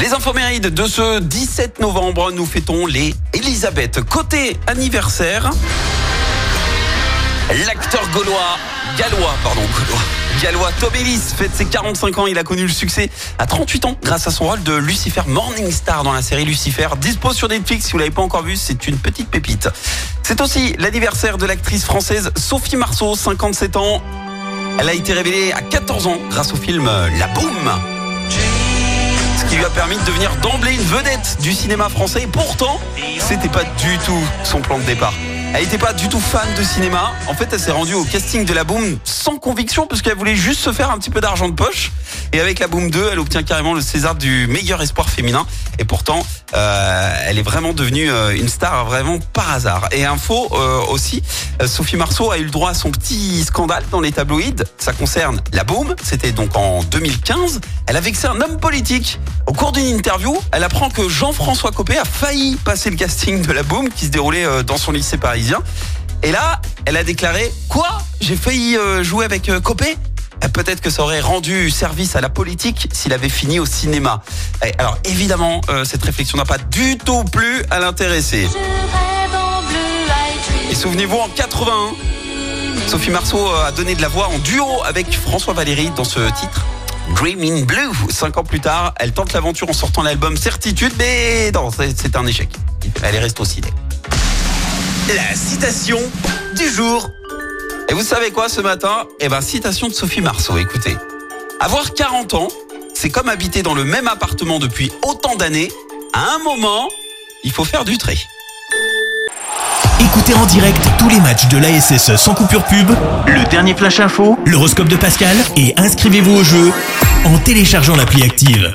Les infos mérites de ce 17 novembre, nous fêtons les Elisabeth. Côté anniversaire, l'acteur gaulois, gallois, pardon, gaulois, gallois Tom Ellis fête ses 45 ans. Il a connu le succès à 38 ans grâce à son rôle de Lucifer Morningstar dans la série Lucifer. Dispo sur Netflix, si vous l'avez pas encore vu, c'est une petite pépite. C'est aussi l'anniversaire de l'actrice française Sophie Marceau, 57 ans. Elle a été révélée à 14 ans grâce au film La Boum. Qui lui a permis de devenir d'emblée une vedette du cinéma français. Et pourtant, c'était pas du tout son plan de départ. Elle n'était pas du tout fan de cinéma. En fait, elle s'est rendue au casting de la Boom conviction parce qu'elle voulait juste se faire un petit peu d'argent de poche. Et avec la Boom 2, elle obtient carrément le César du meilleur espoir féminin. Et pourtant, euh, elle est vraiment devenue euh, une star vraiment par hasard. Et info euh, aussi, Sophie Marceau a eu le droit à son petit scandale dans les tabloïds. Ça concerne la Boom. C'était donc en 2015. Elle a vexé un homme politique. Au cours d'une interview, elle apprend que Jean-François Copé a failli passer le casting de la Boom qui se déroulait dans son lycée parisien. Et là, elle a déclaré Quoi? J'ai failli euh, jouer avec euh, Copé Eh, Peut-être que ça aurait rendu service à la politique s'il avait fini au cinéma. Eh, Alors évidemment, euh, cette réflexion n'a pas du tout plu à l'intéressé. Et souvenez-vous, en 81, Sophie Marceau euh, a donné de la voix en duo avec François Valéry dans ce titre. Dream in Blue. Cinq ans plus tard, elle tente l'aventure en sortant l'album Certitude, mais non, c'est un échec. Elle est restée au ciné. La citation du jour. Et vous savez quoi ce matin Eh ben, citation de Sophie Marceau, écoutez. Avoir 40 ans, c'est comme habiter dans le même appartement depuis autant d'années. À un moment, il faut faire du tri. Écoutez en direct tous les matchs de l'ASSE sans coupure pub, le dernier flash info, l'horoscope de Pascal et inscrivez-vous au jeu en téléchargeant l'appli active.